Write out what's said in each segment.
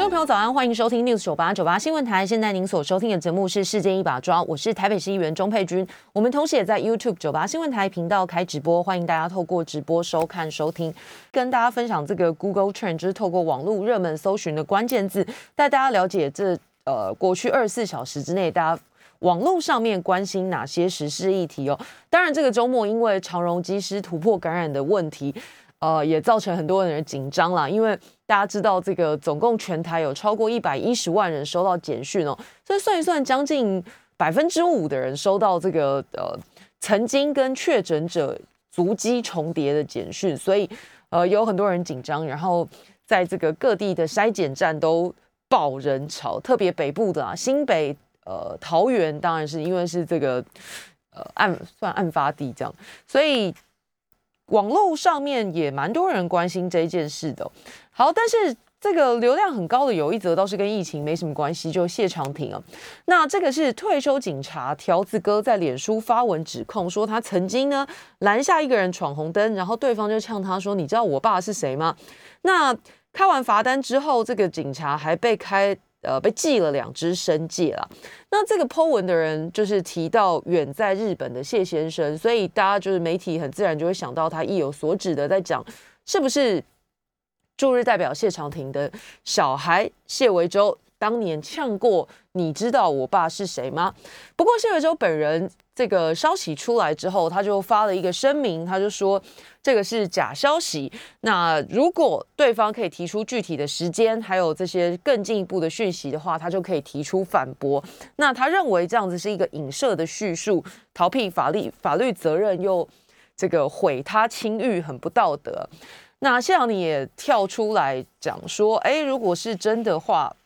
各位朋友早安，欢迎收听 News 九八九八新闻台。现在您所收听的节目是《世界一把抓》，我是台北市议员钟佩君。我们同时也在 YouTube 九八新闻台频道开直播，欢迎大家透过直播收看收听，跟大家分享这个 Google Trend，就是透过网络热门搜寻的关键字，带大家了解这呃过去二十四小时之内大家网络上面关心哪些时事议题哦。当然，这个周末因为长荣机师突破感染的问题。呃，也造成很多人紧张啦，因为大家知道这个总共全台有超过一百一十万人收到简讯哦，所以算一算，将近百分之五的人收到这个呃曾经跟确诊者足迹重叠的简讯，所以呃有很多人紧张，然后在这个各地的筛检站都爆人潮，特别北部的啊，新北呃桃园，当然是因为是这个呃案算案发地这样，所以。网络上面也蛮多人关心这件事的。好，但是这个流量很高的有一则倒是跟疫情没什么关系，就谢长廷啊。那这个是退休警察条子哥在脸书发文指控说，他曾经呢拦下一个人闯红灯，然后对方就呛他说：“你知道我爸是谁吗？”那开完罚单之后，这个警察还被开。呃，被寄了两只生戒了。那这个 Po 文的人就是提到远在日本的谢先生，所以大家就是媒体很自然就会想到他意有所指的在讲，是不是驻日代表谢长廷的小孩谢维洲当年呛过？你知道我爸是谁吗？不过谢维洲本人。这个消息出来之后，他就发了一个声明，他就说这个是假消息。那如果对方可以提出具体的时间，还有这些更进一步的讯息的话，他就可以提出反驳。那他认为这样子是一个影射的叙述，逃避法律法律责任，又这个毁他清誉，很不道德。那谢长廷也跳出来讲说，哎，如果是真的话。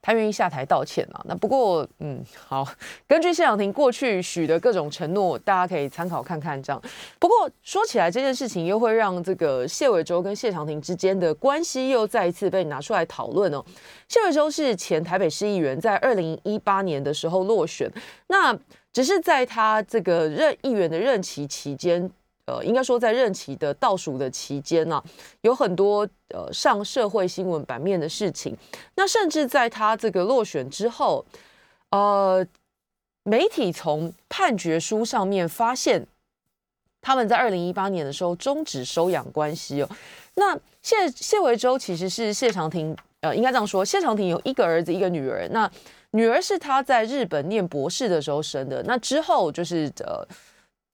他愿意下台道歉啊？那不过，嗯，好，根据谢长廷过去许的各种承诺，大家可以参考看看。这样，不过说起来，这件事情又会让这个谢伟洲跟谢长廷之间的关系又再一次被拿出来讨论哦。谢伟洲是前台北市议员，在二零一八年的时候落选，那只是在他这个任议员的任期期间。呃，应该说在任期的倒数的期间呢，有很多呃上社会新闻版面的事情。那甚至在他这个落选之后，呃，媒体从判决书上面发现，他们在二零一八年的时候终止收养关系哦。那谢谢维洲其实是谢长廷，呃，应该这样说，谢长廷有一个儿子，一个女儿。那女儿是他在日本念博士的时候生的。那之后就是呃。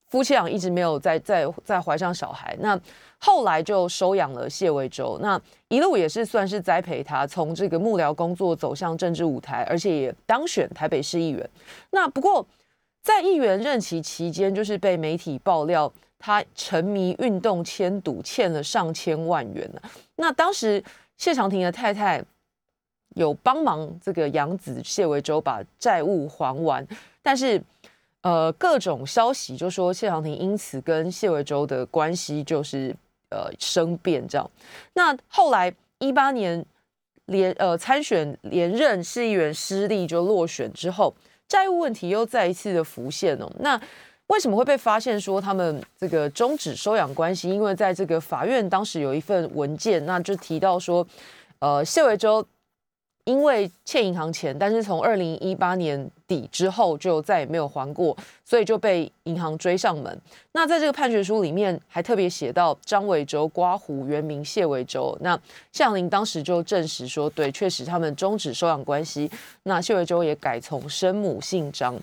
夫妻俩一直没有再再再怀上小孩，那后来就收养了谢维洲，那一路也是算是栽培他，从这个幕僚工作走向政治舞台，而且也当选台北市议员。那不过在议员任期期间，就是被媒体爆料他沉迷运动签赌，欠了上千万元呢。那当时谢长廷的太太有帮忙这个养子谢维洲把债务还完，但是。呃，各种消息就说谢长廷因此跟谢维洲的关系就是呃生变这样。那后来一八年连呃参选连任市议员失利就落选之后，债务问题又再一次的浮现哦。那为什么会被发现说他们这个终止收养关系？因为在这个法院当时有一份文件，那就提到说，呃，谢维洲。因为欠银行钱，但是从二零一八年底之后就再也没有还过，所以就被银行追上门。那在这个判决书里面还特别写到张伟洲刮胡原名谢伟洲。那谢长廷当时就证实说，对，确实他们终止收养关系。那谢伟洲也改从生母姓张。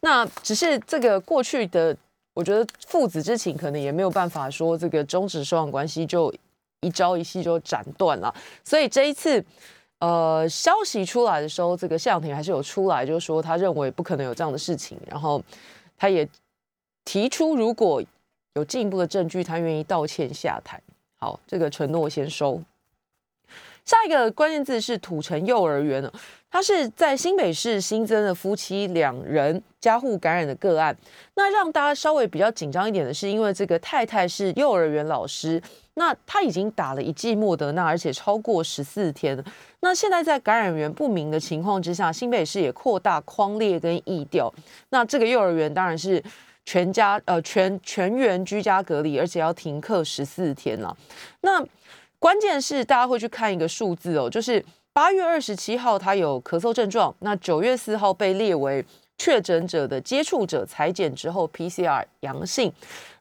那只是这个过去的，我觉得父子之情可能也没有办法说这个终止收养关系就一朝一夕就斩断了。所以这一次。呃，消息出来的时候，这个谢长廷还是有出来，就是说他认为不可能有这样的事情，然后他也提出如果有进一步的证据，他愿意道歉下台。好，这个承诺先收。下一个关键字是土城幼儿园了，他是在新北市新增的夫妻两人家户感染的个案。那让大家稍微比较紧张一点的是，因为这个太太是幼儿园老师，那他已经打了一剂莫德纳，而且超过十四天。那现在在感染源不明的情况之下，新北市也扩大框列跟疫调。那这个幼儿园当然是全家呃全全员居家隔离，而且要停课十四天了。那关键是大家会去看一个数字哦，就是八月二十七号他有咳嗽症状，那九月四号被列为确诊者的接触者裁剪之后 PCR 阳性。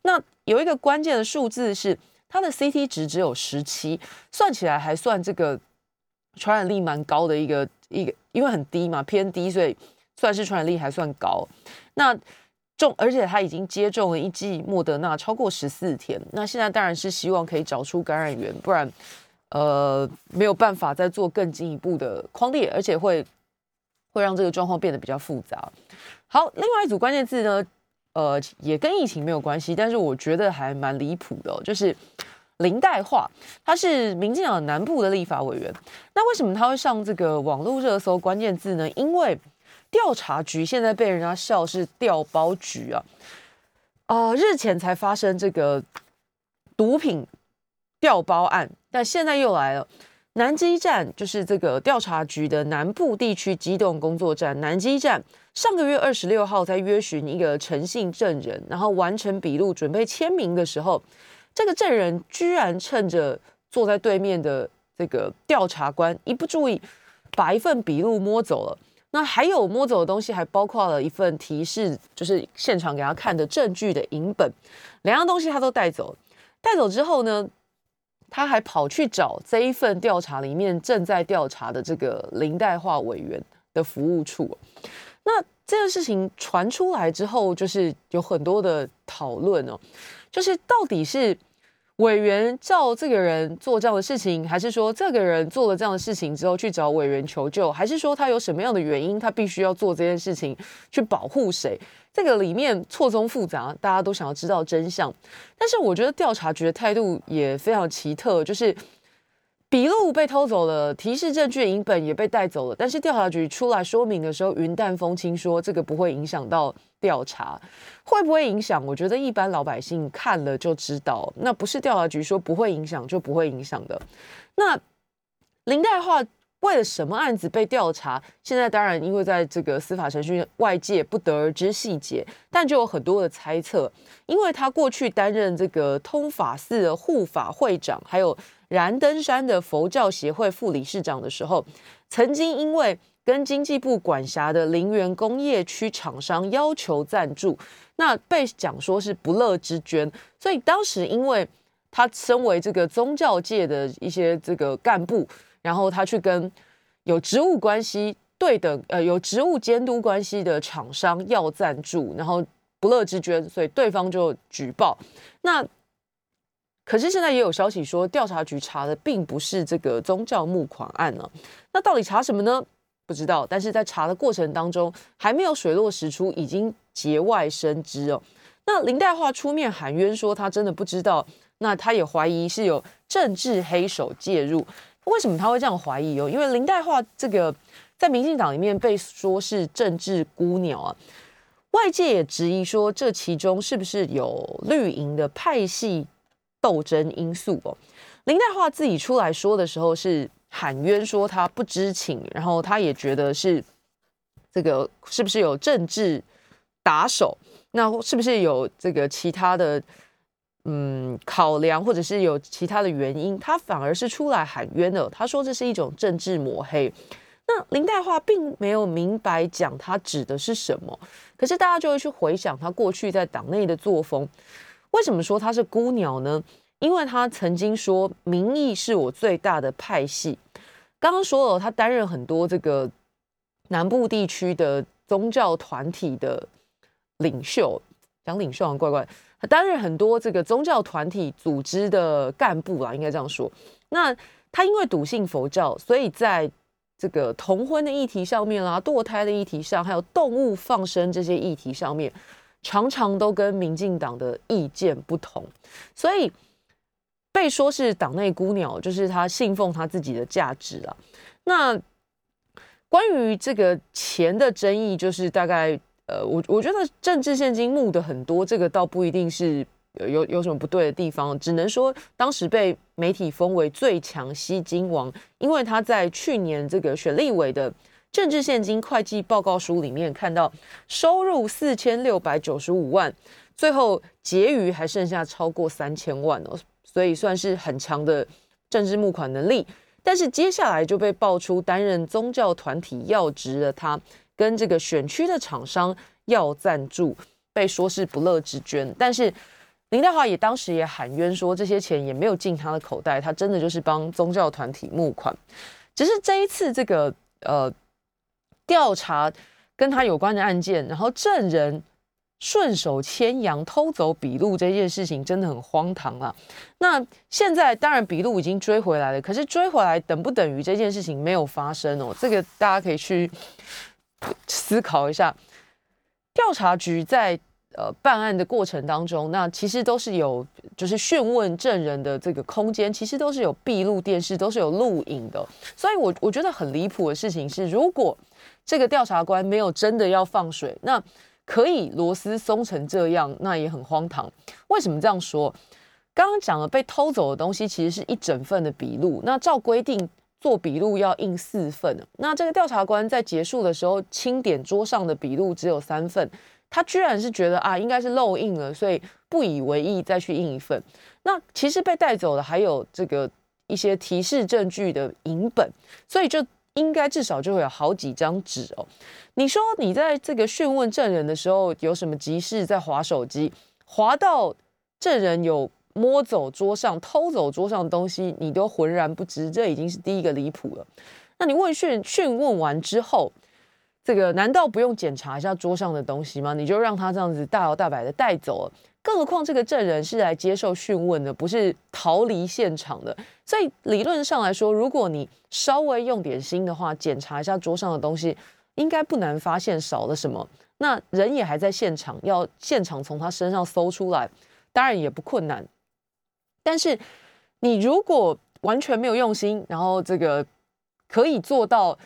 那有一个关键的数字是他的 CT 值只有十七，算起来还算这个传染力蛮高的一个一个，因为很低嘛，偏低，所以算是传染力还算高。那中，而且他已经接种了一剂莫德纳超过十四天，那现在当然是希望可以找出感染源，不然，呃，没有办法再做更进一步的框列，而且会会让这个状况变得比较复杂。好，另外一组关键字呢，呃，也跟疫情没有关系，但是我觉得还蛮离谱的，就是林黛化，他是民进党南部的立法委员，那为什么他会上这个网络热搜关键字呢？因为调查局现在被人家笑是调包局啊，啊，日前才发生这个毒品调包案，但现在又来了。南基站就是这个调查局的南部地区机动工作站，南基站上个月二十六号在约询一个诚信证人，然后完成笔录准备签名的时候，这个证人居然趁着坐在对面的这个调查官一不注意，把一份笔录摸走了。那还有摸走的东西，还包括了一份提示，就是现场给他看的证据的影本，两样东西他都带走。带走之后呢，他还跑去找这一份调查里面正在调查的这个林代化委员的服务处。那这件事情传出来之后，就是有很多的讨论哦，就是到底是。委员叫这个人做这样的事情，还是说这个人做了这样的事情之后去找委员求救，还是说他有什么样的原因，他必须要做这件事情去保护谁？这个里面错综复杂，大家都想要知道真相。但是我觉得调查局的态度也非常奇特，就是。笔录被偷走了，提示证据影本也被带走了。但是调查局出来说明的时候，云淡风轻说这个不会影响到调查，会不会影响？我觉得一般老百姓看了就知道，那不是调查局说不会影响就不会影响的。那林代化为了什么案子被调查？现在当然因为在这个司法程序，外界不得而知细节，但就有很多的猜测，因为他过去担任这个通法寺的护法会长，还有。燃登山的佛教协会副理事长的时候，曾经因为跟经济部管辖的林园工业区厂商要求赞助，那被讲说是不乐之捐，所以当时因为他身为这个宗教界的一些这个干部，然后他去跟有职务关系对等呃有职务监督关系的厂商要赞助，然后不乐之捐，所以对方就举报那。可是现在也有消息说，调查局查的并不是这个宗教募款案呢。那到底查什么呢？不知道。但是在查的过程当中，还没有水落石出，已经节外生枝哦。那林代化出面喊冤说，他真的不知道。那他也怀疑是有政治黑手介入。为什么他会这样怀疑哦？因为林代化这个在民进党里面被说是政治孤鸟啊，外界也质疑说，这其中是不是有绿营的派系？斗争因素哦，林黛华自己出来说的时候是喊冤，说他不知情，然后他也觉得是这个是不是有政治打手，那是不是有这个其他的嗯考量，或者是有其他的原因，他反而是出来喊冤的。他说这是一种政治抹黑。那林黛华并没有明白讲他指的是什么，可是大家就会去回想他过去在党内的作风。为什么说他是孤鸟呢？因为他曾经说民意是我最大的派系。刚刚说了，他担任很多这个南部地区的宗教团体的领袖，讲领袖啊怪怪。他担任很多这个宗教团体组织的干部啊，应该这样说。那他因为笃信佛教，所以在这个同婚的议题上面啦，堕胎的议题上，还有动物放生这些议题上面。常常都跟民进党的意见不同，所以被说是党内孤鸟，就是他信奉他自己的价值啊。那关于这个钱的争议，就是大概呃，我我觉得政治现金募的很多，这个倒不一定是有有什么不对的地方，只能说当时被媒体封为最强吸金王，因为他在去年这个选立委的政治现金会计报告书里面看到收入四千六百九十五万，最后结余还剩下超过三千万哦，所以算是很强的政治募款能力。但是接下来就被爆出担任宗教团体要职的他，跟这个选区的厂商要赞助，被说是不乐之捐。但是林黛华也当时也喊冤说，这些钱也没有进他的口袋，他真的就是帮宗教团体募款。只是这一次这个呃调查跟他有关的案件，然后证人。顺手牵羊偷走笔录这件事情真的很荒唐啊！那现在当然笔录已经追回来了，可是追回来等不等于这件事情没有发生哦？这个大家可以去思考一下。调查局在呃办案的过程当中，那其实都是有就是讯问证人的这个空间，其实都是有闭路电视，都是有录影的。所以我我觉得很离谱的事情是，如果这个调查官没有真的要放水，那可以螺丝松成这样，那也很荒唐。为什么这样说？刚刚讲了被偷走的东西，其实是一整份的笔录。那照规定做笔录要印四份。那这个调查官在结束的时候清点桌上的笔录只有三份，他居然是觉得啊应该是漏印了，所以不以为意再去印一份。那其实被带走的还有这个一些提示证据的影本，所以就。应该至少就会有好几张纸哦。你说你在这个讯问证人的时候有什么急事在划手机，划到证人有摸走桌上、偷走桌上的东西，你都浑然不知，这已经是第一个离谱了。那你问讯讯问完之后，这个难道不用检查一下桌上的东西吗？你就让他这样子大摇大摆的带走了？更何况这个证人是来接受讯问的，不是逃离现场的。所以理论上来说，如果你稍微用点心的话，检查一下桌上的东西，应该不难发现少了什么。那人也还在现场，要现场从他身上搜出来，当然也不困难。但是你如果完全没有用心，然后这个可以做到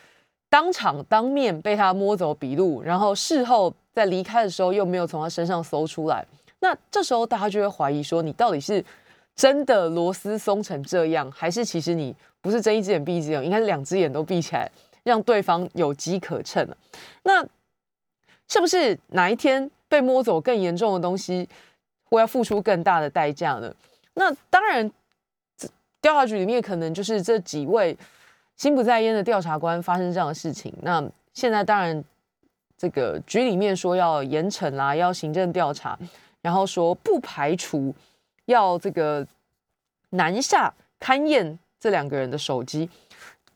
当场当面被他摸走笔录，然后事后在离开的时候又没有从他身上搜出来。那这时候大家就会怀疑说，你到底是真的螺丝松成这样，还是其实你不是睁一只眼闭一只眼，应该是两只眼都闭起来，让对方有机可乘了？那是不是哪一天被摸走更严重的东西，会要付出更大的代价呢？那当然，调查局里面可能就是这几位心不在焉的调查官发生这样的事情。那现在当然，这个局里面说要严惩啦，要行政调查。然后说不排除要这个南下勘验这两个人的手机。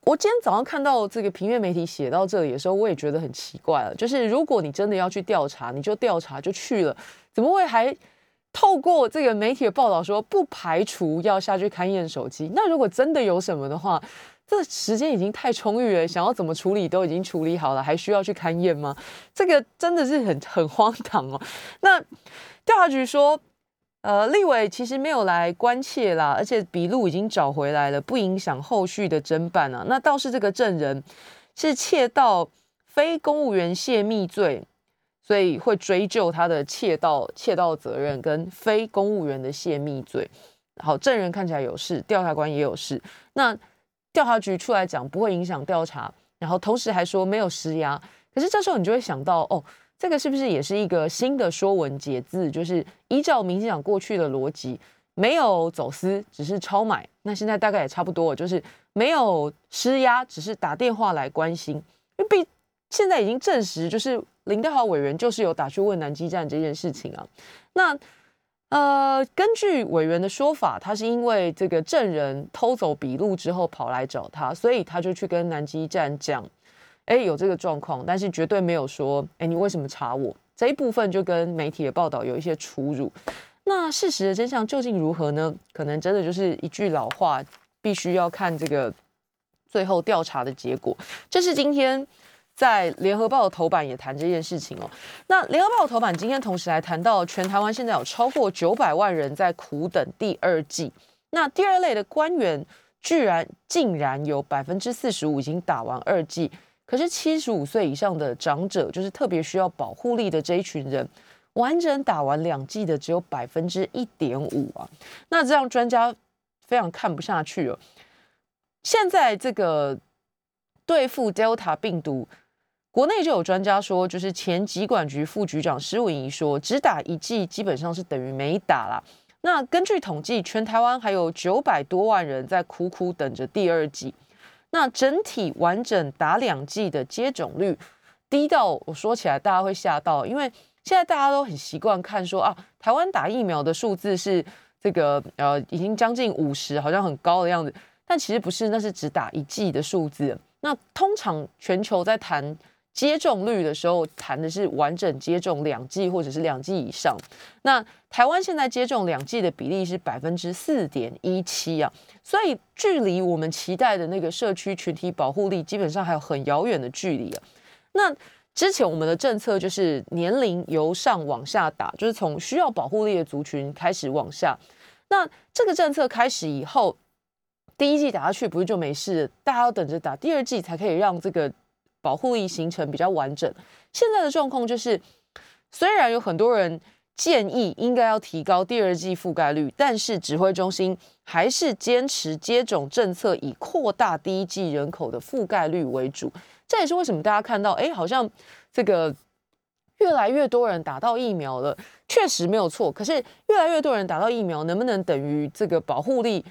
我今天早上看到这个平面媒体写到这里的时候，我也觉得很奇怪了。就是如果你真的要去调查，你就调查就去了，怎么会还透过这个媒体的报道说不排除要下去勘验手机？那如果真的有什么的话，这时间已经太充裕了，想要怎么处理都已经处理好了，还需要去勘验吗？这个真的是很很荒唐哦。那。调查局说，呃，立委其实没有来关切啦，而且笔录已经找回来了，不影响后续的侦办啊。那倒是这个证人是窃盗非公务员泄密罪，所以会追究他的窃盗窃盗责任跟非公务员的泄密罪。好，证人看起来有事，调查官也有事。那调查局出来讲不会影响调查，然后同时还说没有施压。可是这时候你就会想到，哦。这个是不是也是一个新的说文解字？就是依照民进党过去的逻辑，没有走私，只是超买。那现在大概也差不多，就是没有施压，只是打电话来关心。因为毕现在已经证实，就是林德华委员就是有打去问南基站这件事情啊。那呃，根据委员的说法，他是因为这个证人偷走笔录之后跑来找他，所以他就去跟南基站讲。哎，有这个状况，但是绝对没有说，哎，你为什么查我？这一部分就跟媒体的报道有一些出入。那事实的真相究竟如何呢？可能真的就是一句老话，必须要看这个最后调查的结果。这是今天在联合报的头版也谈这件事情哦。那联合报的头版今天同时还谈到，全台湾现在有超过九百万人在苦等第二季。那第二类的官员，居然竟然有百分之四十五已经打完二季。可是七十五岁以上的长者，就是特别需要保护力的这一群人，完整打完两剂的只有百分之一点五啊。那这样专家非常看不下去了。现在这个对付 Delta 病毒。国内就有专家说，就是前疾管局副局长施文仪说，只打一剂基本上是等于没打啦。那根据统计，全台湾还有九百多万人在苦苦等着第二剂。那整体完整打两剂的接种率低到，我说起来大家会吓到，因为现在大家都很习惯看说啊，台湾打疫苗的数字是这个呃已经将近五十，好像很高的样子，但其实不是，那是只打一剂的数字。那通常全球在谈。接种率的时候谈的是完整接种两剂或者是两剂以上，那台湾现在接种两剂的比例是百分之四点一七啊，所以距离我们期待的那个社区群体保护力基本上还有很遥远的距离啊。那之前我们的政策就是年龄由上往下打，就是从需要保护力的族群开始往下。那这个政策开始以后，第一剂打下去不是就没事，大家要等着打第二剂才可以让这个。保护力形成比较完整。现在的状况就是，虽然有很多人建议应该要提高第二季覆盖率，但是指挥中心还是坚持接种政策，以扩大第一季人口的覆盖率为主。这也是为什么大家看到，哎，好像这个越来越多人打到疫苗了，确实没有错。可是越来越多人打到疫苗，能不能等于这个保护力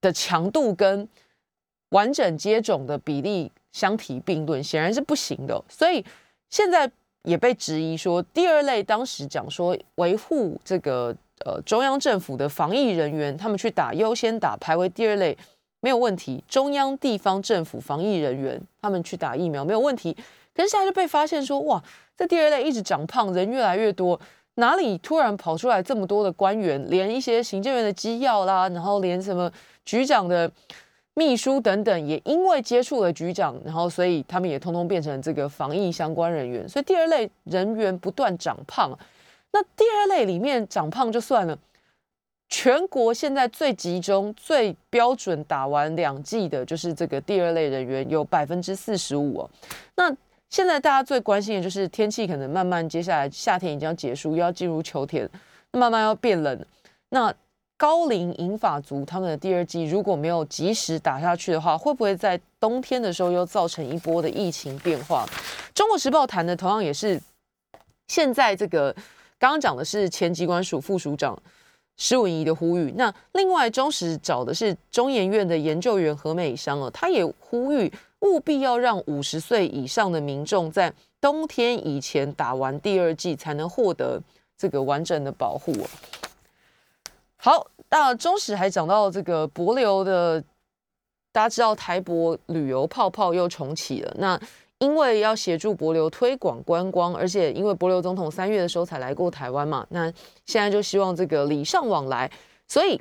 的强度跟完整接种的比例？相提并论显然是不行的，所以现在也被质疑说，第二类当时讲说维护这个呃中央政府的防疫人员，他们去打优先打排为第二类没有问题，中央地方政府防疫人员他们去打疫苗没有问题，可是现在就被发现说，哇，这第二类一直长胖，人越来越多，哪里突然跑出来这么多的官员，连一些行政院的机要啦，然后连什么局长的。秘书等等也因为接触了局长，然后所以他们也通通变成这个防疫相关人员，所以第二类人员不断长胖。那第二类里面长胖就算了，全国现在最集中、最标准打完两剂的就是这个第二类人员有百分之四十五哦。那现在大家最关心的就是天气可能慢慢接下来夏天已经要结束，又要进入秋天，慢慢要变冷。那高龄银发族他们的第二季如果没有及时打下去的话，会不会在冬天的时候又造成一波的疫情变化？中国时报谈的同样也是现在这个刚刚讲的是前机关署副署长施文仪的呼吁。那另外中时找的是中研院的研究员何美香哦，他也呼吁务必要让五十岁以上的民众在冬天以前打完第二季，才能获得这个完整的保护。好，那中史还讲到这个博流的，大家知道台博旅游泡泡又重启了。那因为要协助博流推广观光，而且因为博流总统三月的时候才来过台湾嘛，那现在就希望这个礼尚往来，所以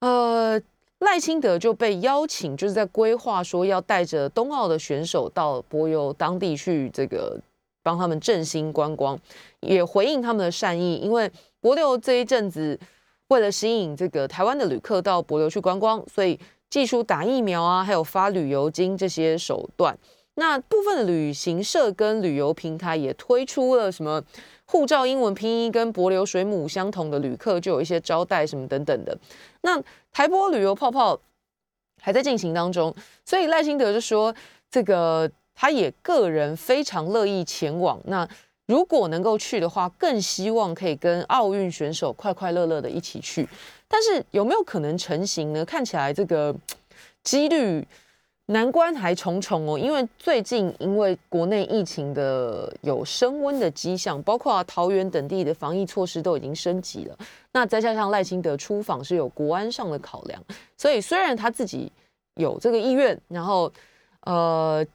呃赖清德就被邀请，就是在规划说要带着冬奥的选手到博流当地去这个帮他们振兴观光，也回应他们的善意，因为博流这一阵子。为了吸引这个台湾的旅客到博流去观光，所以技术打疫苗啊，还有发旅游金这些手段。那部分的旅行社跟旅游平台也推出了什么护照英文拼音跟博流水母相同的旅客就有一些招待什么等等的。那台波旅游泡泡还在进行当中，所以赖清德就说，这个他也个人非常乐意前往。那如果能够去的话，更希望可以跟奥运选手快快乐乐的一起去。但是有没有可能成型呢？看起来这个 几率难关还重重哦。因为最近因为国内疫情的有升温的迹象，包括桃园等地的防疫措施都已经升级了。那再加上赖清德出访是有国安上的考量，所以虽然他自己有这个意愿，然后呃。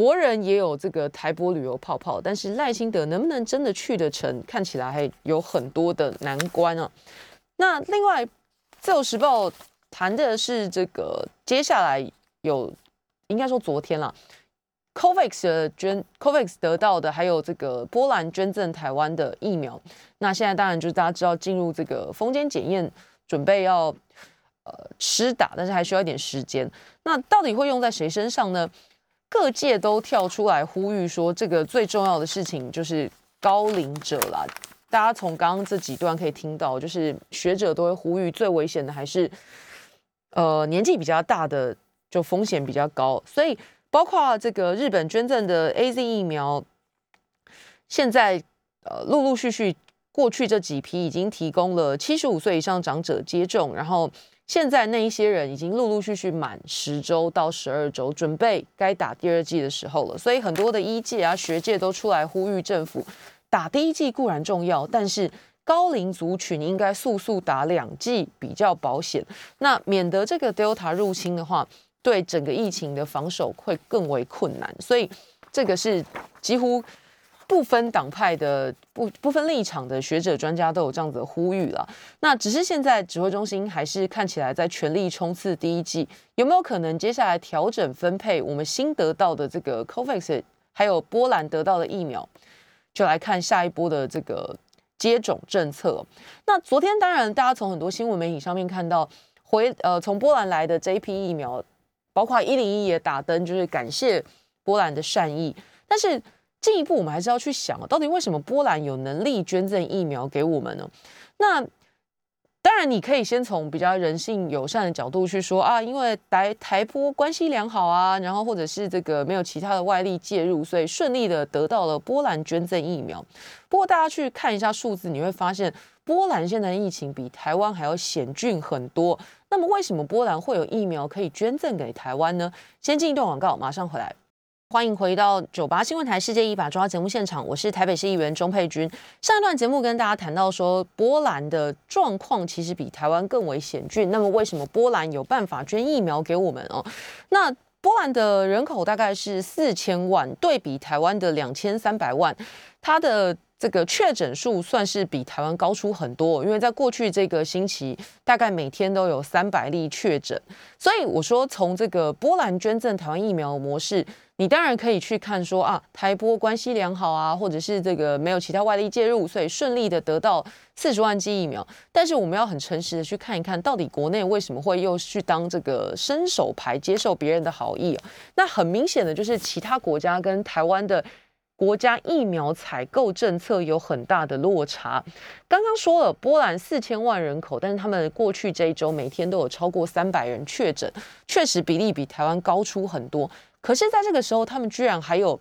国人也有这个台博旅游泡泡，但是赖清德能不能真的去得成，看起来还有很多的难关啊。那另外，自由时报谈的是这个接下来有，应该说昨天了，COVAX 的捐，COVAX 得到的，还有这个波兰捐赠台湾的疫苗。那现在当然就是大家知道进入这个封间检验，准备要呃施打，但是还需要一点时间。那到底会用在谁身上呢？各界都跳出来呼吁说，这个最重要的事情就是高龄者啦。大家从刚刚这几段可以听到，就是学者都会呼吁，最危险的还是呃年纪比较大的，就风险比较高。所以包括这个日本捐赠的 A Z 疫苗，现在呃陆陆续续过去这几批已经提供了七十五岁以上长者接种，然后现在那一些人已经陆陆续续满十周到十二周，准备该打第二剂的时候了。所以很多的医界啊学界都出来呼吁政府。打第一剂固然重要，但是高龄族群应该速速打两剂比较保险，那免得这个 Delta 入侵的话，对整个疫情的防守会更为困难。所以这个是几乎不分党派的、不不分立场的学者专家都有这样子的呼吁了。那只是现在指挥中心还是看起来在全力冲刺第一季，有没有可能接下来调整分配我们新得到的这个 COVAX，还有波兰得到的疫苗？就来看下一波的这个接种政策。那昨天当然，大家从很多新闻媒体上面看到，回呃从波兰来的这一批疫苗，包括一零一也打灯，就是感谢波兰的善意。但是进一步，我们还是要去想，到底为什么波兰有能力捐赠疫苗给我们呢？那当然，你可以先从比较人性友善的角度去说啊，因为台台波关系良好啊，然后或者是这个没有其他的外力介入，所以顺利的得到了波兰捐赠疫苗。不过，大家去看一下数字，你会发现波兰现在疫情比台湾还要险峻很多。那么，为什么波兰会有疫苗可以捐赠给台湾呢？先进一段广告，马上回来。欢迎回到九八新闻台《世界一把抓》节目现场，我是台北市议员钟佩君。上一段节目跟大家谈到说，波兰的状况其实比台湾更为险峻。那么，为什么波兰有办法捐疫苗给我们哦？那波兰的人口大概是四千万，对比台湾的两千三百万，它的这个确诊数算是比台湾高出很多。因为在过去这个星期，大概每天都有三百例确诊，所以我说从这个波兰捐赠台湾疫苗模式。你当然可以去看说啊，台波关系良好啊，或者是这个没有其他外力介入，所以顺利的得到四十万剂疫苗。但是我们要很诚实的去看一看到底国内为什么会又去当这个伸手牌，接受别人的好意？那很明显的就是其他国家跟台湾的国家疫苗采购政策有很大的落差。刚刚说了，波兰四千万人口，但是他们过去这一周每天都有超过三百人确诊，确实比例比台湾高出很多。可是，在这个时候，他们居然还有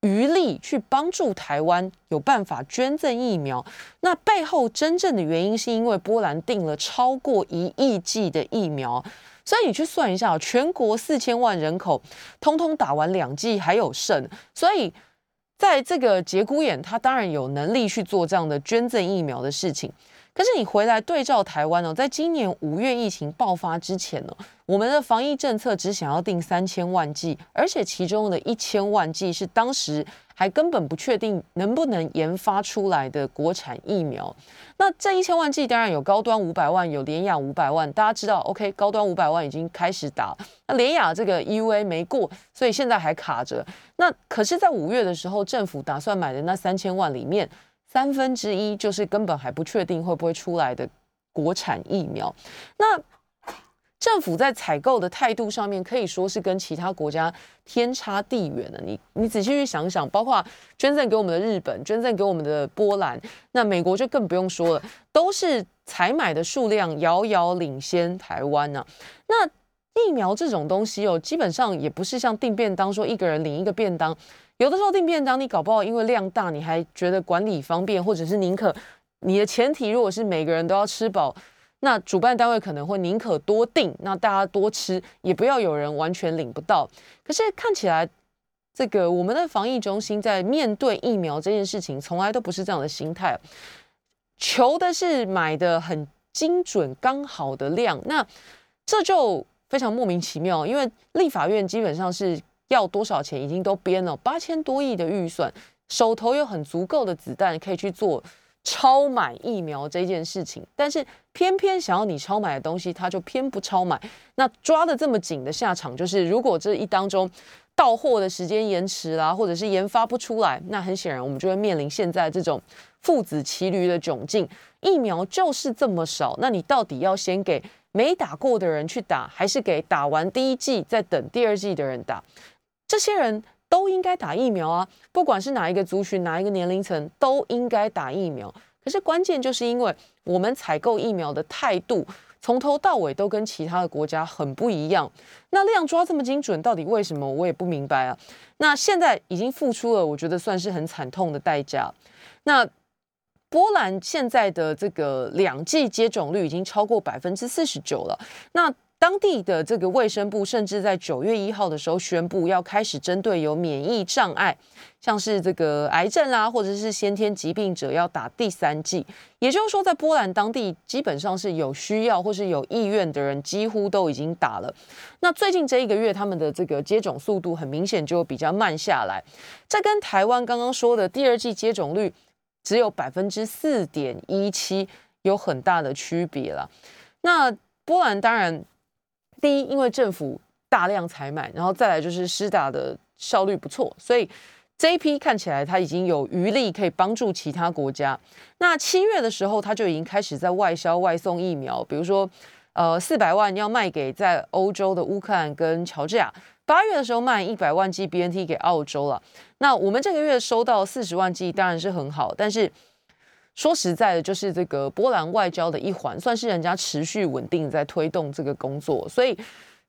余力去帮助台湾有办法捐赠疫苗。那背后真正的原因，是因为波兰订了超过一亿剂的疫苗。所以你去算一下，全国四千万人口，通通打完两剂还有剩。所以，在这个节骨眼，他当然有能力去做这样的捐赠疫苗的事情。可是你回来对照台湾呢，在今年五月疫情爆发之前呢，我们的防疫政策只想要定三千万剂，而且其中的一千万剂是当时还根本不确定能不能研发出来的国产疫苗。那这一千万剂当然有高端五百万，有联雅五百万。大家知道，OK，高端五百万已经开始打，那联雅这个 EUA 没过，所以现在还卡着。那可是，在五月的时候，政府打算买的那三千万里面。三分之一就是根本还不确定会不会出来的国产疫苗。那政府在采购的态度上面可以说是跟其他国家天差地远的。你你仔细去想想，包括捐赠给我们的日本，捐赠给我们的波兰，那美国就更不用说了，都是采买的数量遥遥领先台湾呢。那疫苗这种东西哦，基本上也不是像订便当说一个人领一个便当。有的时候订便当，你搞不好因为量大，你还觉得管理方便，或者是宁可你的前提如果是每个人都要吃饱，那主办单位可能会宁可多订，那大家多吃，也不要有人完全领不到。可是看起来，这个我们的防疫中心在面对疫苗这件事情，从来都不是这样的心态，求的是买的很精准刚好的量，那这就非常莫名其妙，因为立法院基本上是。要多少钱已经都编了八千多亿的预算，手头有很足够的子弹可以去做超买疫苗这件事情，但是偏偏想要你超买的东西，他就偏不超买。那抓的这么紧的下场就是，如果这一当中到货的时间延迟啦，或者是研发不出来，那很显然我们就会面临现在这种父子骑驴的窘境。疫苗就是这么少，那你到底要先给没打过的人去打，还是给打完第一剂再等第二剂的人打？这些人都应该打疫苗啊，不管是哪一个族群、哪一个年龄层，都应该打疫苗。可是关键就是因为我们采购疫苗的态度，从头到尾都跟其他的国家很不一样。那量抓这么精准，到底为什么？我也不明白啊。那现在已经付出了，我觉得算是很惨痛的代价。那波兰现在的这个两剂接种率已经超过百分之四十九了。那当地的这个卫生部甚至在九月一号的时候宣布，要开始针对有免疫障碍，像是这个癌症啦，或者是先天疾病者，要打第三剂。也就是说，在波兰当地，基本上是有需要或是有意愿的人，几乎都已经打了。那最近这一个月，他们的这个接种速度很明显就比较慢下来。这跟台湾刚刚说的第二季接种率只有百分之四点一七有很大的区别了。那波兰当然。第一，因为政府大量采买，然后再来就是施打的效率不错，所以这一批看起来它已经有余力可以帮助其他国家。那七月的时候，它就已经开始在外销外送疫苗，比如说，呃，四百万要卖给在欧洲的乌克兰跟乔治亚。八月的时候卖一百万剂 BNT 给澳洲了。那我们这个月收到四十万剂，当然是很好，但是。说实在的，就是这个波兰外交的一环，算是人家持续稳定在推动这个工作，所以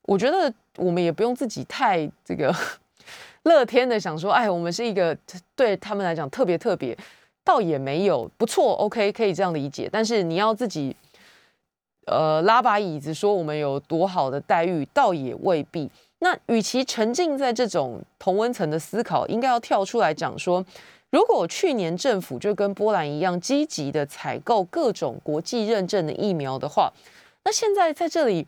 我觉得我们也不用自己太这个 乐天的想说，哎，我们是一个对他们来讲特别特别，倒也没有不错，OK，可以这样理解。但是你要自己呃拉把椅子说我们有多好的待遇，倒也未必。那与其沉浸在这种同温层的思考，应该要跳出来讲说。如果去年政府就跟波兰一样积极的采购各种国际认证的疫苗的话，那现在在这里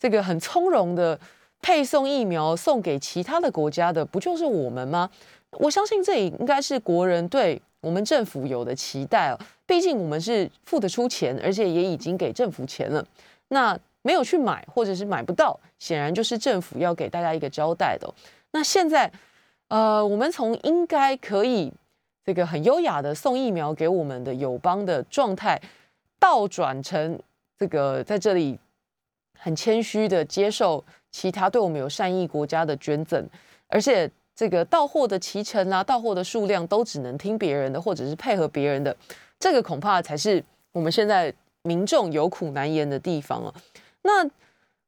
这个很从容的配送疫苗送给其他的国家的，不就是我们吗？我相信这也应该是国人对我们政府有的期待哦。毕竟我们是付得出钱，而且也已经给政府钱了。那没有去买或者是买不到，显然就是政府要给大家一个交代的。那现在，呃，我们从应该可以。这个很优雅的送疫苗给我们的友邦的状态，倒转成这个在这里很谦虚的接受其他对我们有善意国家的捐赠，而且这个到货的脐橙啊，到货的数量都只能听别人的，或者是配合别人的，这个恐怕才是我们现在民众有苦难言的地方啊。那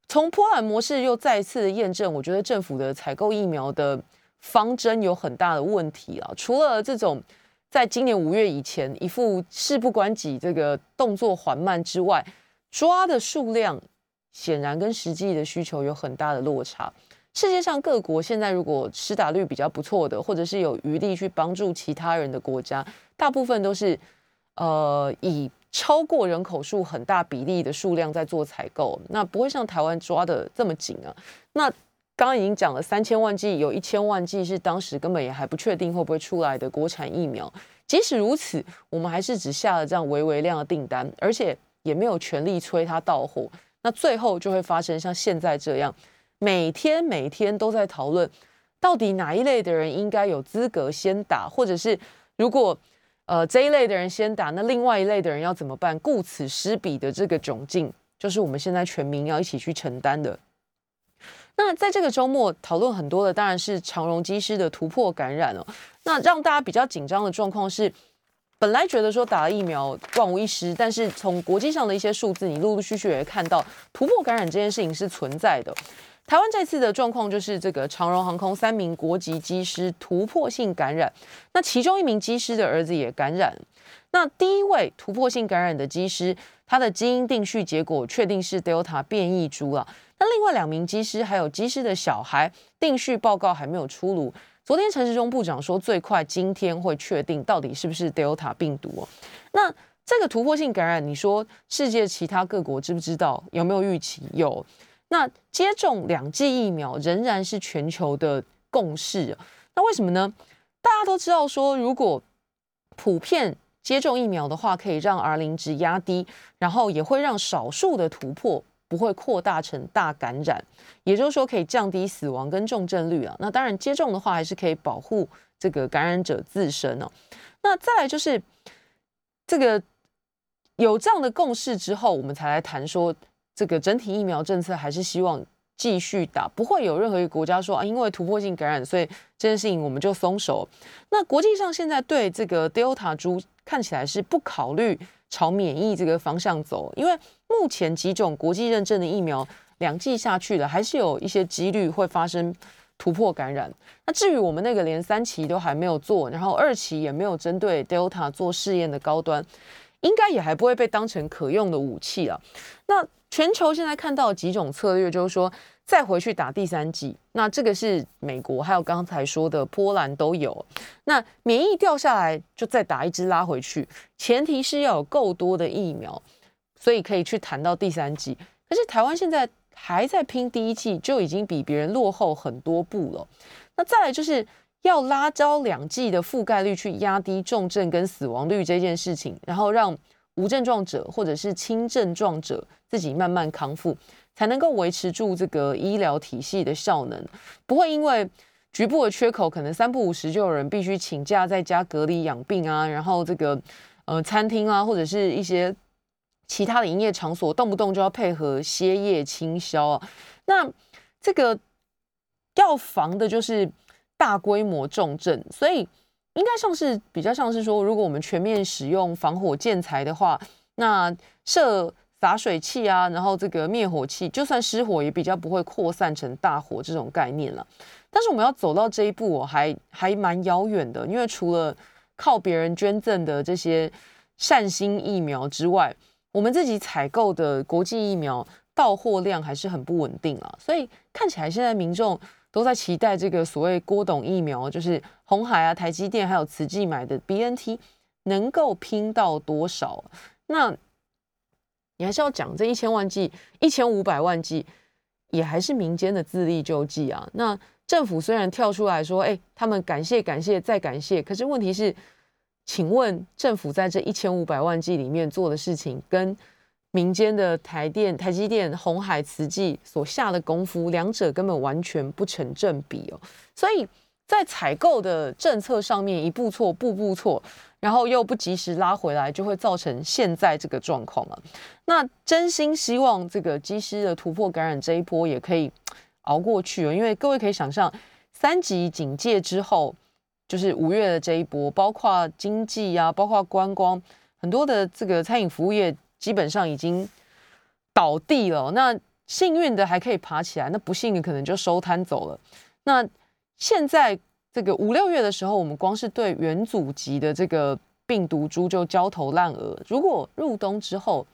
从波兰模式又再次验证，我觉得政府的采购疫苗的。方针有很大的问题啊！除了这种在今年五月以前一副事不关己、这个动作缓慢之外，抓的数量显然跟实际的需求有很大的落差。世界上各国现在如果施打率比较不错的，或者是有余力去帮助其他人的国家，大部分都是呃以超过人口数很大比例的数量在做采购，那不会像台湾抓的这么紧啊。那刚已经讲了三千万剂，有一千万剂是当时根本也还不确定会不会出来的国产疫苗。即使如此，我们还是只下了这样微微量的订单，而且也没有全力催它到货。那最后就会发生像现在这样，每天每天都在讨论，到底哪一类的人应该有资格先打，或者是如果呃这一类的人先打，那另外一类的人要怎么办？顾此失彼的这个窘境，就是我们现在全民要一起去承担的。那在这个周末讨论很多的，当然是长荣机师的突破感染了。那让大家比较紧张的状况是，本来觉得说打了疫苗万无一失，但是从国际上的一些数字，你陆陆续续也看到突破感染这件事情是存在的。台湾这次的状况就是这个长荣航空三名国籍机师突破性感染，那其中一名机师的儿子也感染。那第一位突破性感染的机师，他的基因定序结果确定是 Delta 变异株了。那另外两名机师还有机师的小孩定序报告还没有出炉。昨天陈时中部长说，最快今天会确定到底是不是 Delta 病毒。那这个突破性感染，你说世界其他各国知不知道？有没有预期？有。那接种两剂疫苗仍然是全球的共识。那为什么呢？大家都知道说，如果普遍接种疫苗的话，可以让 R 零值压低，然后也会让少数的突破。不会扩大成大感染，也就是说可以降低死亡跟重症率啊。那当然接种的话还是可以保护这个感染者自身哦。那再来就是这个有这样的共识之后，我们才来谈说这个整体疫苗政策还是希望继续打，不会有任何一个国家说啊，因为突破性感染，所以这件事情我们就松手。那国际上现在对这个 Delta 株看起来是不考虑朝免疫这个方向走，因为目前几种国际认证的疫苗两剂下去了，还是有一些几率会发生突破感染。那至于我们那个连三期都还没有做，然后二期也没有针对 Delta 做试验的高端，应该也还不会被当成可用的武器啊。那全球现在看到几种策略，就是说再回去打第三剂。那这个是美国，还有刚才说的波兰都有。那免疫掉下来，就再打一支拉回去。前提是要有够多的疫苗，所以可以去谈到第三剂。可是台湾现在还在拼第一剂，就已经比别人落后很多步了。那再来就是要拉高两剂的覆盖率，去压低重症跟死亡率这件事情，然后让。无症状者或者是轻症状者自己慢慢康复，才能够维持住这个医疗体系的效能，不会因为局部的缺口，可能三不五时就有人必须请假在家隔离养病啊，然后这个呃餐厅啊或者是一些其他的营业场所，动不动就要配合歇业清消啊。那这个要防的就是大规模重症，所以。应该像是比较像是说，如果我们全面使用防火建材的话，那设洒水器啊，然后这个灭火器，就算失火也比较不会扩散成大火这种概念了。但是我们要走到这一步，还还蛮遥远的，因为除了靠别人捐赠的这些善心疫苗之外，我们自己采购的国际疫苗到货量还是很不稳定啊。所以看起来现在民众。都在期待这个所谓郭董疫苗，就是红海啊、台积电还有慈济买的 BNT 能够拼到多少？那你还是要讲这一千万剂、一千五百万剂，也还是民间的自力救济啊。那政府虽然跳出来说，哎，他们感谢、感谢再感谢，可是问题是，请问政府在这一千五百万剂里面做的事情跟？民间的台电、台积电、红海、慈济所下的功夫，两者根本完全不成正比哦。所以在采购的政策上面，一步错，步步错，然后又不及时拉回来，就会造成现在这个状况了。那真心希望这个机师的突破感染这一波也可以熬过去哦。因为各位可以想象，三级警戒之后，就是五月的这一波，包括经济啊，包括观光，很多的这个餐饮服务业。基本上已经倒地了，那幸运的还可以爬起来，那不幸的可能就收摊走了。那现在这个五六月的时候，我们光是对元祖级的这个病毒株就焦头烂额。如果入冬之后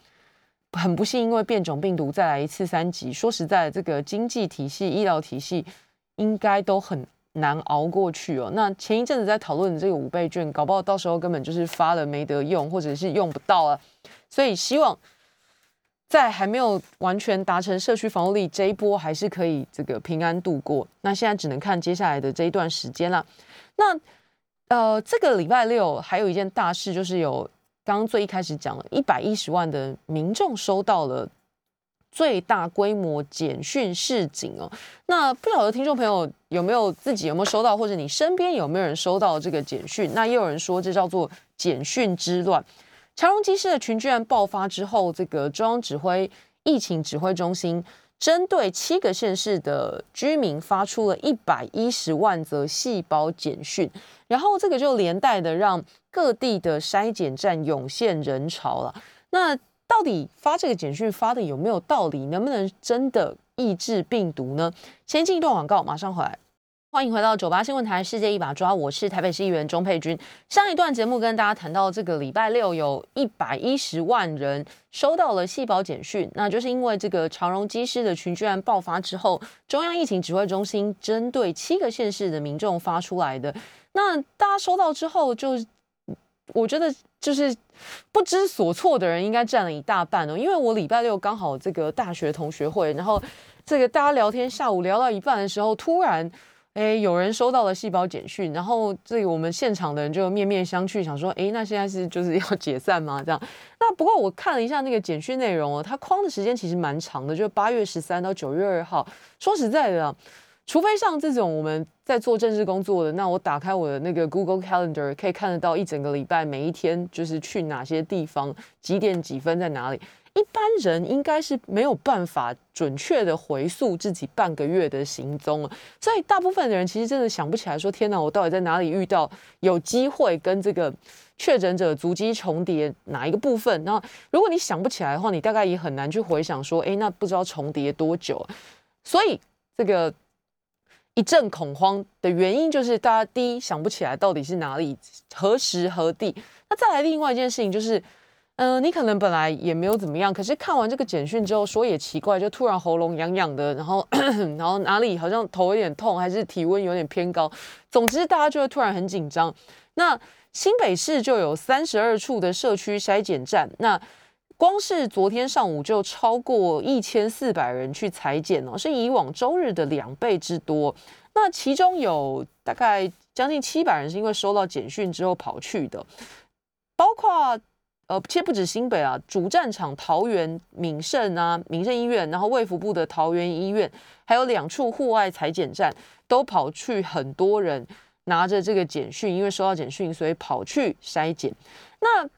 很不幸因为变种病毒再来一次三级，说实在，这个经济体系、医疗体系应该都很难熬过去哦。那前一阵子在讨论这个五倍券，搞不好到时候根本就是发了没得用，或者是用不到啊。所以希望在还没有完全达成社区防护力这一波，还是可以这个平安度过。那现在只能看接下来的这一段时间了。那呃，这个礼拜六还有一件大事，就是有刚刚最一开始讲了，一百一十万的民众收到了最大规模简讯示警哦。那不晓得听众朋友有没有自己有没有收到，或者你身边有没有人收到这个简讯？那也有人说这叫做简讯之乱。长荣机师的群聚案爆发之后，这个中央指挥疫情指挥中心针对七个县市的居民发出了一百一十万则细胞简讯，然后这个就连带的让各地的筛检站涌现人潮了。那到底发这个简讯发的有没有道理？能不能真的抑制病毒呢？先进一段广告，马上回来。欢迎回到九八新闻台《世界一把抓》，我是台北市议员钟佩君。上一段节目跟大家谈到，这个礼拜六有一百一十万人收到了细胞简讯，那就是因为这个长荣机师的群聚案爆发之后，中央疫情指挥中心针对七个县市的民众发出来的。那大家收到之后，就我觉得就是不知所措的人应该占了一大半哦。因为我礼拜六刚好这个大学同学会，然后这个大家聊天，下午聊到一半的时候，突然。哎，有人收到了细胞简讯，然后这个我们现场的人就面面相觑，想说，哎，那现在是就是 要解散吗？这样？那不过我看了一下那个简讯内容哦，它框的时间其实蛮长的，就八月十三到九月二号。说实在的，除非像这种我们在做政治工作的，那我打开我的那个 Google Calendar 可以看得到一整个礼拜每一天就是去哪些地方，几点几分在哪里。一般人应该是没有办法准确的回溯自己半个月的行踪，所以大部分的人其实真的想不起来，说天哪，我到底在哪里遇到有机会跟这个确诊者足迹重叠哪一个部分？那如果你想不起来的话，你大概也很难去回想说，哎，那不知道重叠多久。所以这个一阵恐慌的原因就是大家第一想不起来到底是哪里、何时何地。那再来另外一件事情就是。嗯，你可能本来也没有怎么样，可是看完这个简讯之后，说也奇怪，就突然喉咙痒痒的，然后 然后哪里好像头有点痛，还是体温有点偏高，总之大家就会突然很紧张。那新北市就有三十二处的社区筛检站，那光是昨天上午就超过一千四百人去裁剪哦，是以往周日的两倍之多。那其中有大概将近七百人是因为收到简讯之后跑去的，包括。呃，其实不止新北啊，主战场桃园闽盛啊，闽盛医院，然后卫福部的桃园医院，还有两处户外裁剪站，都跑去很多人拿着这个简讯，因为收到简讯，所以跑去筛检。那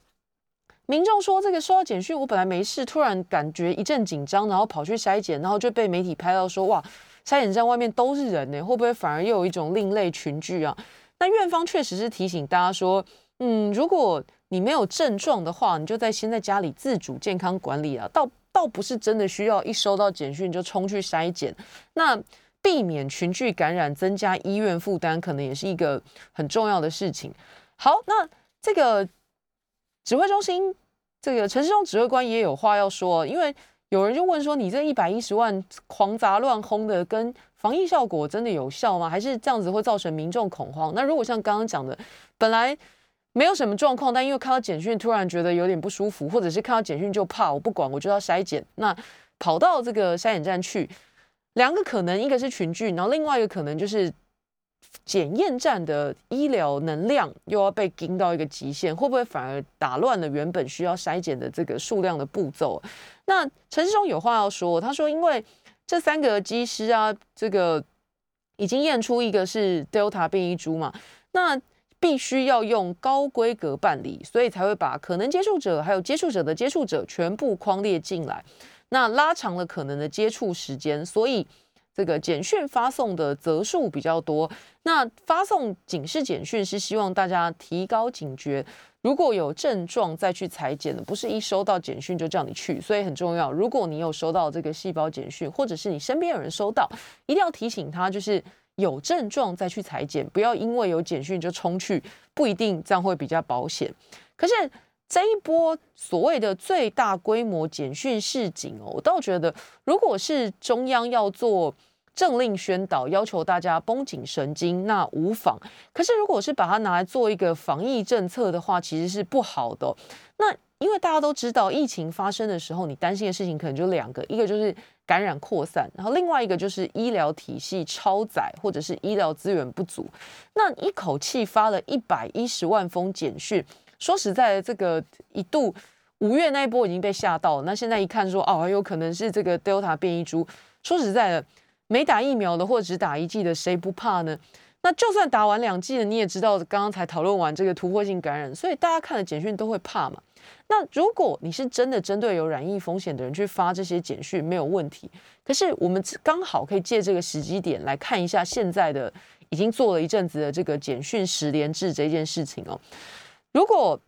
民众说，这个收到简讯，我本来没事，突然感觉一阵紧张，然后跑去筛检，然后就被媒体拍到说，哇，筛检站外面都是人呢，会不会反而又有一种另类群聚啊？那院方确实是提醒大家说，嗯，如果你没有症状的话，你就在先在家里自主健康管理啊，倒倒不是真的需要一收到简讯就冲去筛检。那避免群聚感染，增加医院负担，可能也是一个很重要的事情。好，那这个指挥中心这个陈世忠指挥官也有话要说，因为有人就问说，你这一百一十万狂砸乱轰的，跟防疫效果真的有效吗？还是这样子会造成民众恐慌？那如果像刚刚讲的，本来。没有什么状况，但因为看到简讯，突然觉得有点不舒服，或者是看到简讯就怕，我不管，我就要筛检。那跑到这个筛检站去，两个可能，一个是群聚，然后另外一个可能就是检验站的医疗能量又要被盯到一个极限，会不会反而打乱了原本需要筛检的这个数量的步骤？那陈世忠有话要说，他说，因为这三个机师啊，这个已经验出一个是 Delta 变异株嘛，那。必须要用高规格办理，所以才会把可能接触者还有接触者的接触者全部框列进来，那拉长了可能的接触时间，所以这个简讯发送的则数比较多。那发送警示简讯是希望大家提高警觉，如果有症状再去裁剪的，不是一收到简讯就叫你去，所以很重要。如果你有收到这个细胞简讯，或者是你身边有人收到，一定要提醒他，就是。有症状再去裁剪，不要因为有简讯就冲去，不一定这样会比较保险。可是这一波所谓的最大规模简讯示警哦，我倒觉得，如果是中央要做政令宣导，要求大家绷紧神经，那无妨。可是如果是把它拿来做一个防疫政策的话，其实是不好的。那因为大家都知道，疫情发生的时候，你担心的事情可能就两个，一个就是感染扩散，然后另外一个就是医疗体系超载或者是医疗资源不足。那一口气发了一百一十万封简讯，说实在的，这个一度五月那一波已经被吓到了。那现在一看说，哦，有可能是这个 Delta 变异株。说实在的，没打疫苗的或者只打一剂的，谁不怕呢？那就算打完两剂了，你也知道，刚刚才讨论完这个突破性感染，所以大家看了简讯都会怕嘛。那如果你是真的针对有染疫风险的人去发这些简讯，没有问题。可是我们刚好可以借这个时机点来看一下现在的已经做了一阵子的这个简讯十连制这件事情哦。如果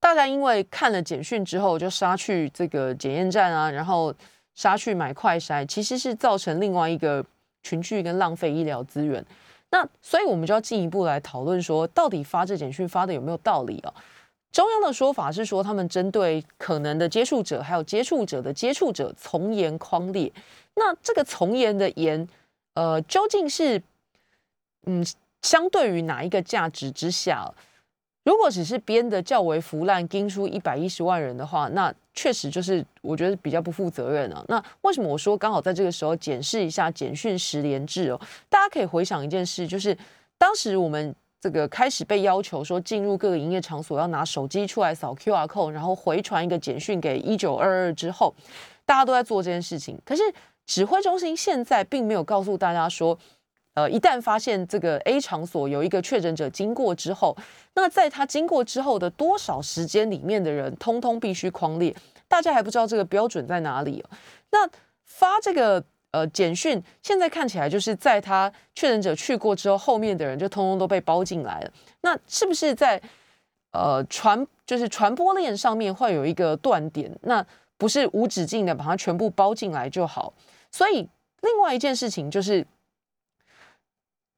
大家因为看了简讯之后就杀去这个检验站啊，然后杀去买快筛，其实是造成另外一个群聚跟浪费医疗资源。那所以我们就要进一步来讨论说，到底发这简讯发的有没有道理啊？中央的说法是说，他们针对可能的接触者，还有接触者的接触者从严框列。那这个从严的严，呃，究竟是嗯，相对于哪一个价值之下？如果只是编的较为腐烂，盯出一百一十万人的话，那确实就是我觉得比较不负责任啊。那为什么我说刚好在这个时候检视一下简讯十连制哦？大家可以回想一件事，就是当时我们。这个开始被要求说进入各个营业场所要拿手机出来扫 Q R code，然后回传一个简讯给一九二二之后，大家都在做这件事情。可是指挥中心现在并没有告诉大家说，呃，一旦发现这个 A 场所有一个确诊者经过之后，那在他经过之后的多少时间里面的人，通通必须框列。大家还不知道这个标准在哪里。那发这个呃简讯，现在看起来就是在他确诊者去过之后，后面的人就通通都被包进来了。那是不是在呃传就是传播链上面会有一个断点？那不是无止境的把它全部包进来就好。所以另外一件事情就是。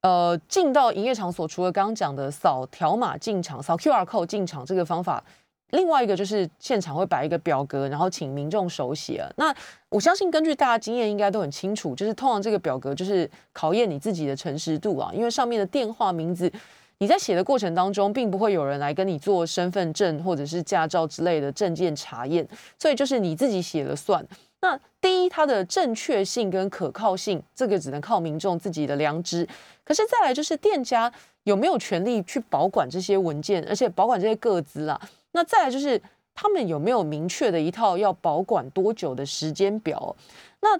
呃，进到营业场所，除了刚刚讲的扫条码进场、扫 QR code 进场这个方法，另外一个就是现场会摆一个表格，然后请民众手写。那我相信，根据大家经验，应该都很清楚，就是通常这个表格就是考验你自己的诚实度啊，因为上面的电话、名字，你在写的过程当中，并不会有人来跟你做身份证或者是驾照之类的证件查验，所以就是你自己写了算。那第一，它的正确性跟可靠性，这个只能靠民众自己的良知。可是再来就是店家有没有权利去保管这些文件，而且保管这些个资啊？那再来就是他们有没有明确的一套要保管多久的时间表？那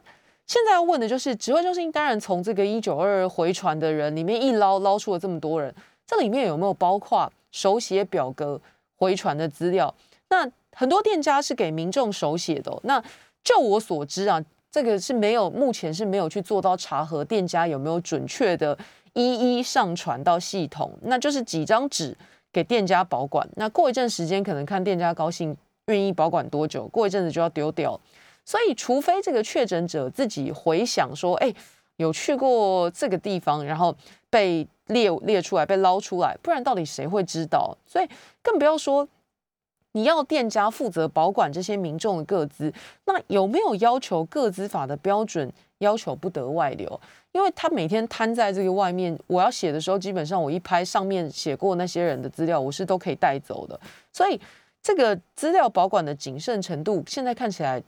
现在要问的就是，指挥中心当然从这个一九二回传的人里面一捞捞出了这么多人，这里面有没有包括手写表格回传的资料？那很多店家是给民众手写的，那。就我所知啊，这个是没有，目前是没有去做到查核店家有没有准确的一一上传到系统，那就是几张纸给店家保管。那过一阵时间，可能看店家高兴愿意保管多久，过一阵子就要丢掉。所以，除非这个确诊者自己回想说，哎，有去过这个地方，然后被列列出来、被捞出来，不然到底谁会知道？所以，更不要说。你要店家负责保管这些民众的个资，那有没有要求个资法的标准要求不得外流？因为他每天摊在这个外面，我要写的时候，基本上我一拍上面写过那些人的资料，我是都可以带走的。所以这个资料保管的谨慎程度，现在看起来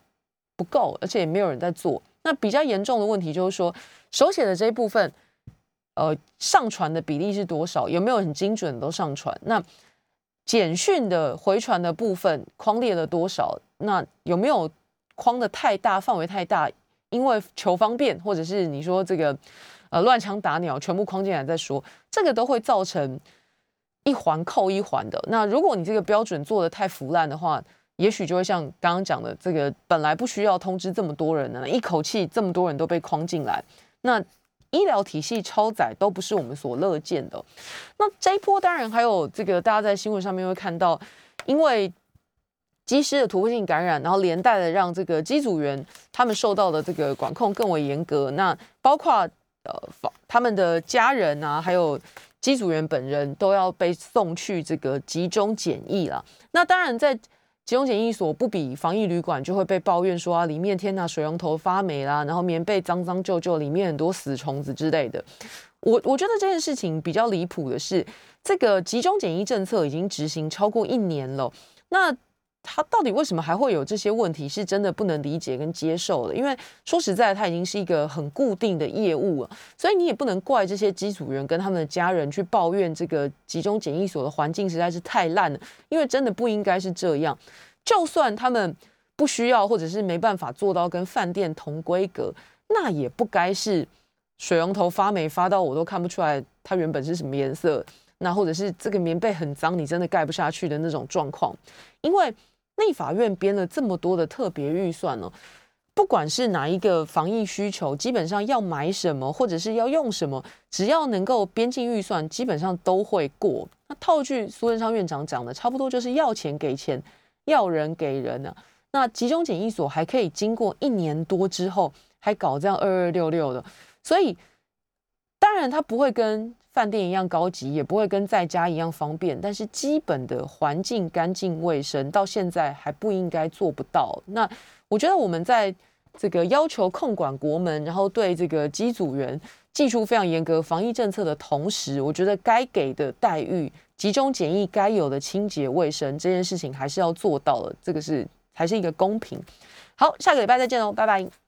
不够，而且也没有人在做。那比较严重的问题就是说，手写的这一部分，呃，上传的比例是多少？有没有很精准的都上传？那？简讯的回传的部分框列了多少？那有没有框的太大，范围太大？因为求方便，或者是你说这个呃乱枪打鸟，全部框进来再说，这个都会造成一环扣一环的。那如果你这个标准做的太腐烂的话，也许就会像刚刚讲的，这个本来不需要通知这么多人呢，一口气这么多人都被框进来，那。医疗体系超载都不是我们所乐见的。那这一波当然还有这个，大家在新闻上面会看到，因为机师的突破性感染，然后连带的让这个机组员他们受到的这个管控更为严格。那包括呃，他们的家人啊，还有机组员本人都要被送去这个集中检疫了。那当然在。集中检疫所不比防疫旅馆，就会被抱怨说啊，里面天呐，水龙头发霉啦，然后棉被脏脏旧旧，里面很多死虫子之类的。我我觉得这件事情比较离谱的是，这个集中检疫政策已经执行超过一年了，那。他到底为什么还会有这些问题？是真的不能理解跟接受的。因为说实在，他已经是一个很固定的业务了，所以你也不能怪这些机组员跟他们的家人去抱怨这个集中检疫所的环境实在是太烂了。因为真的不应该是这样。就算他们不需要或者是没办法做到跟饭店同规格，那也不该是水龙头发霉发到我都看不出来它原本是什么颜色，那或者是这个棉被很脏，你真的盖不下去的那种状况，因为。立法院编了这么多的特别预算呢，不管是哪一个防疫需求，基本上要买什么或者是要用什么，只要能够编进预算，基本上都会过。那套句苏贞昌院长讲的，差不多就是要钱给钱，要人给人呢。那集中检疫所还可以经过一年多之后，还搞这样二二六六的，所以当然他不会跟。饭店一样高级，也不会跟在家一样方便，但是基本的环境干净卫生到现在还不应该做不到。那我觉得我们在这个要求控管国门，然后对这个机组员技术非常严格防疫政策的同时，我觉得该给的待遇、集中检疫该有的清洁卫生这件事情还是要做到的，这个是还是一个公平。好，下个礼拜再见喽，拜拜。